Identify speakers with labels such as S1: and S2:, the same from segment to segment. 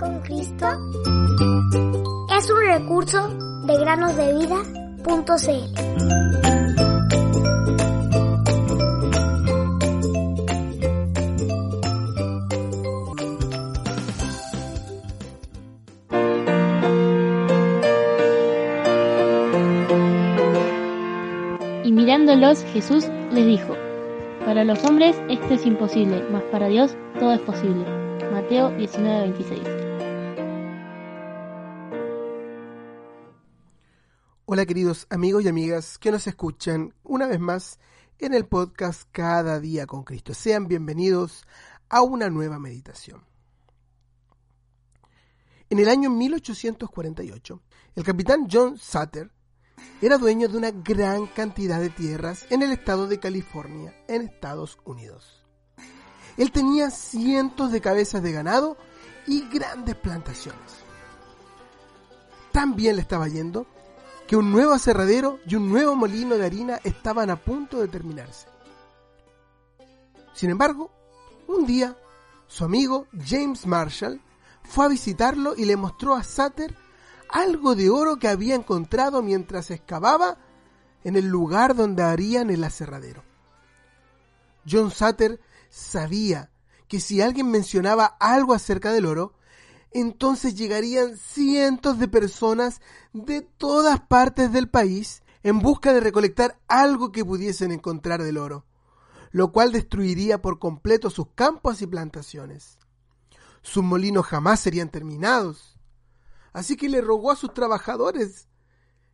S1: con Cristo es un recurso de granosdevida.cl.
S2: Y mirándolos, Jesús les dijo, Para los hombres esto es imposible, mas para Dios todo es posible. Mateo 19:26.
S3: Hola queridos amigos y amigas que nos escuchan una vez más en el podcast Cada día con Cristo. Sean bienvenidos a una nueva meditación. En el año 1848, el capitán John Sutter era dueño de una gran cantidad de tierras en el estado de California, en Estados Unidos. Él tenía cientos de cabezas de ganado y grandes plantaciones. Tan bien le estaba yendo que un nuevo aserradero y un nuevo molino de harina estaban a punto de terminarse. Sin embargo, un día, su amigo James Marshall fue a visitarlo y le mostró a Sutter algo de oro que había encontrado mientras excavaba en el lugar donde harían el aserradero. John Sutter sabía que si alguien mencionaba algo acerca del oro, entonces llegarían cientos de personas de todas partes del país en busca de recolectar algo que pudiesen encontrar del oro, lo cual destruiría por completo sus campos y plantaciones. Sus molinos jamás serían terminados. Así que le rogó a sus trabajadores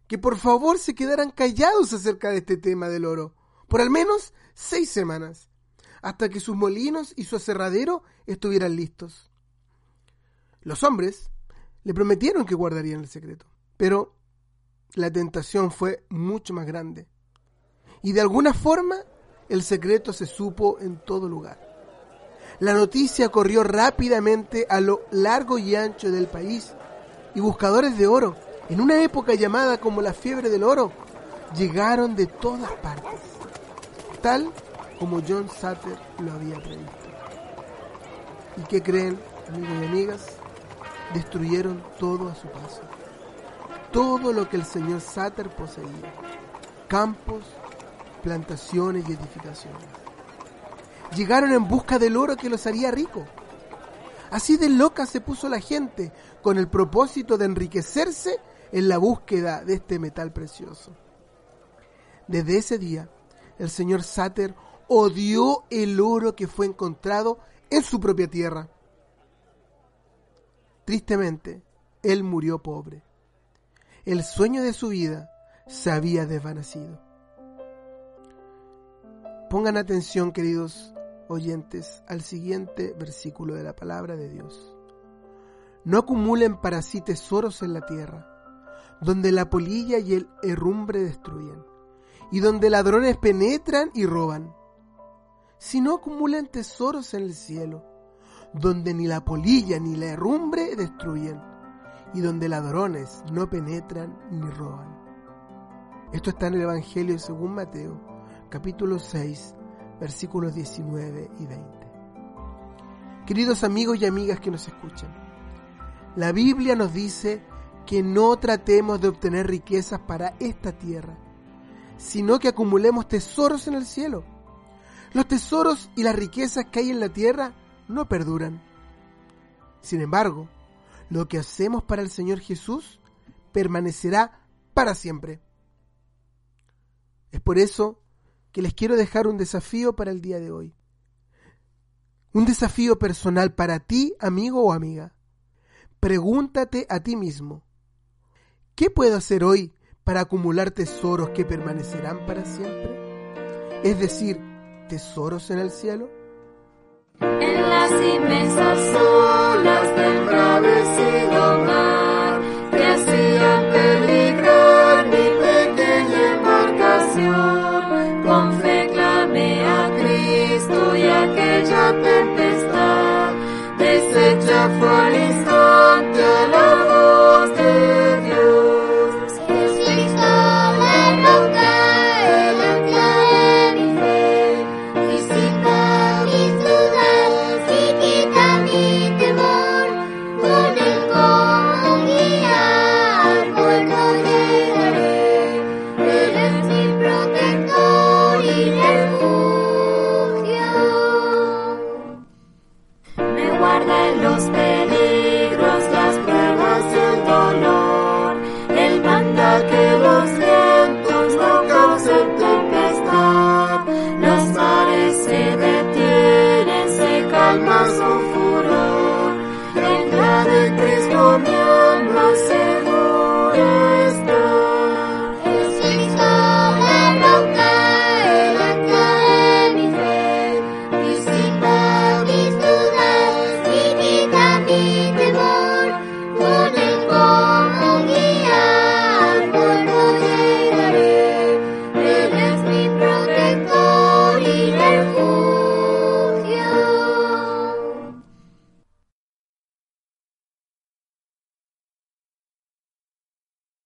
S3: que por favor se quedaran callados acerca de este tema del oro, por al menos seis semanas, hasta que sus molinos y su aserradero estuvieran listos. Los hombres le prometieron que guardarían el secreto, pero la tentación fue mucho más grande. Y de alguna forma el secreto se supo en todo lugar. La noticia corrió rápidamente a lo largo y ancho del país y buscadores de oro, en una época llamada como la fiebre del oro, llegaron de todas partes, tal como John Sutter lo había previsto. ¿Y qué creen, amigos y amigas? Destruyeron todo a su paso. Todo lo que el señor Sutter poseía. Campos, plantaciones y edificaciones. Llegaron en busca del oro que los haría ricos. Así de loca se puso la gente con el propósito de enriquecerse en la búsqueda de este metal precioso. Desde ese día, el señor Sutter odió el oro que fue encontrado en su propia tierra. Tristemente, él murió pobre. El sueño de su vida se había desvanecido. Pongan atención, queridos oyentes, al siguiente versículo de la palabra de Dios. No acumulen para sí tesoros en la tierra, donde la polilla y el herrumbre destruyen, y donde ladrones penetran y roban. Sino acumulen tesoros en el cielo, donde ni la polilla ni la herrumbre destruyen, y donde ladrones no penetran ni roban. Esto está en el Evangelio según Mateo, capítulo 6, versículos 19 y 20. Queridos amigos y amigas que nos escuchan, la Biblia nos dice que no tratemos de obtener riquezas para esta tierra, sino que acumulemos tesoros en el cielo. Los tesoros y las riquezas que hay en la tierra no perduran. Sin embargo, lo que hacemos para el Señor Jesús permanecerá para siempre. Es por eso que les quiero dejar un desafío para el día de hoy. Un desafío personal para ti, amigo o amiga. Pregúntate a ti mismo, ¿qué puedo hacer hoy para acumular tesoros que permanecerán para siempre? Es decir, tesoros en el cielo.
S4: En las inmensas olas del bravecido mar.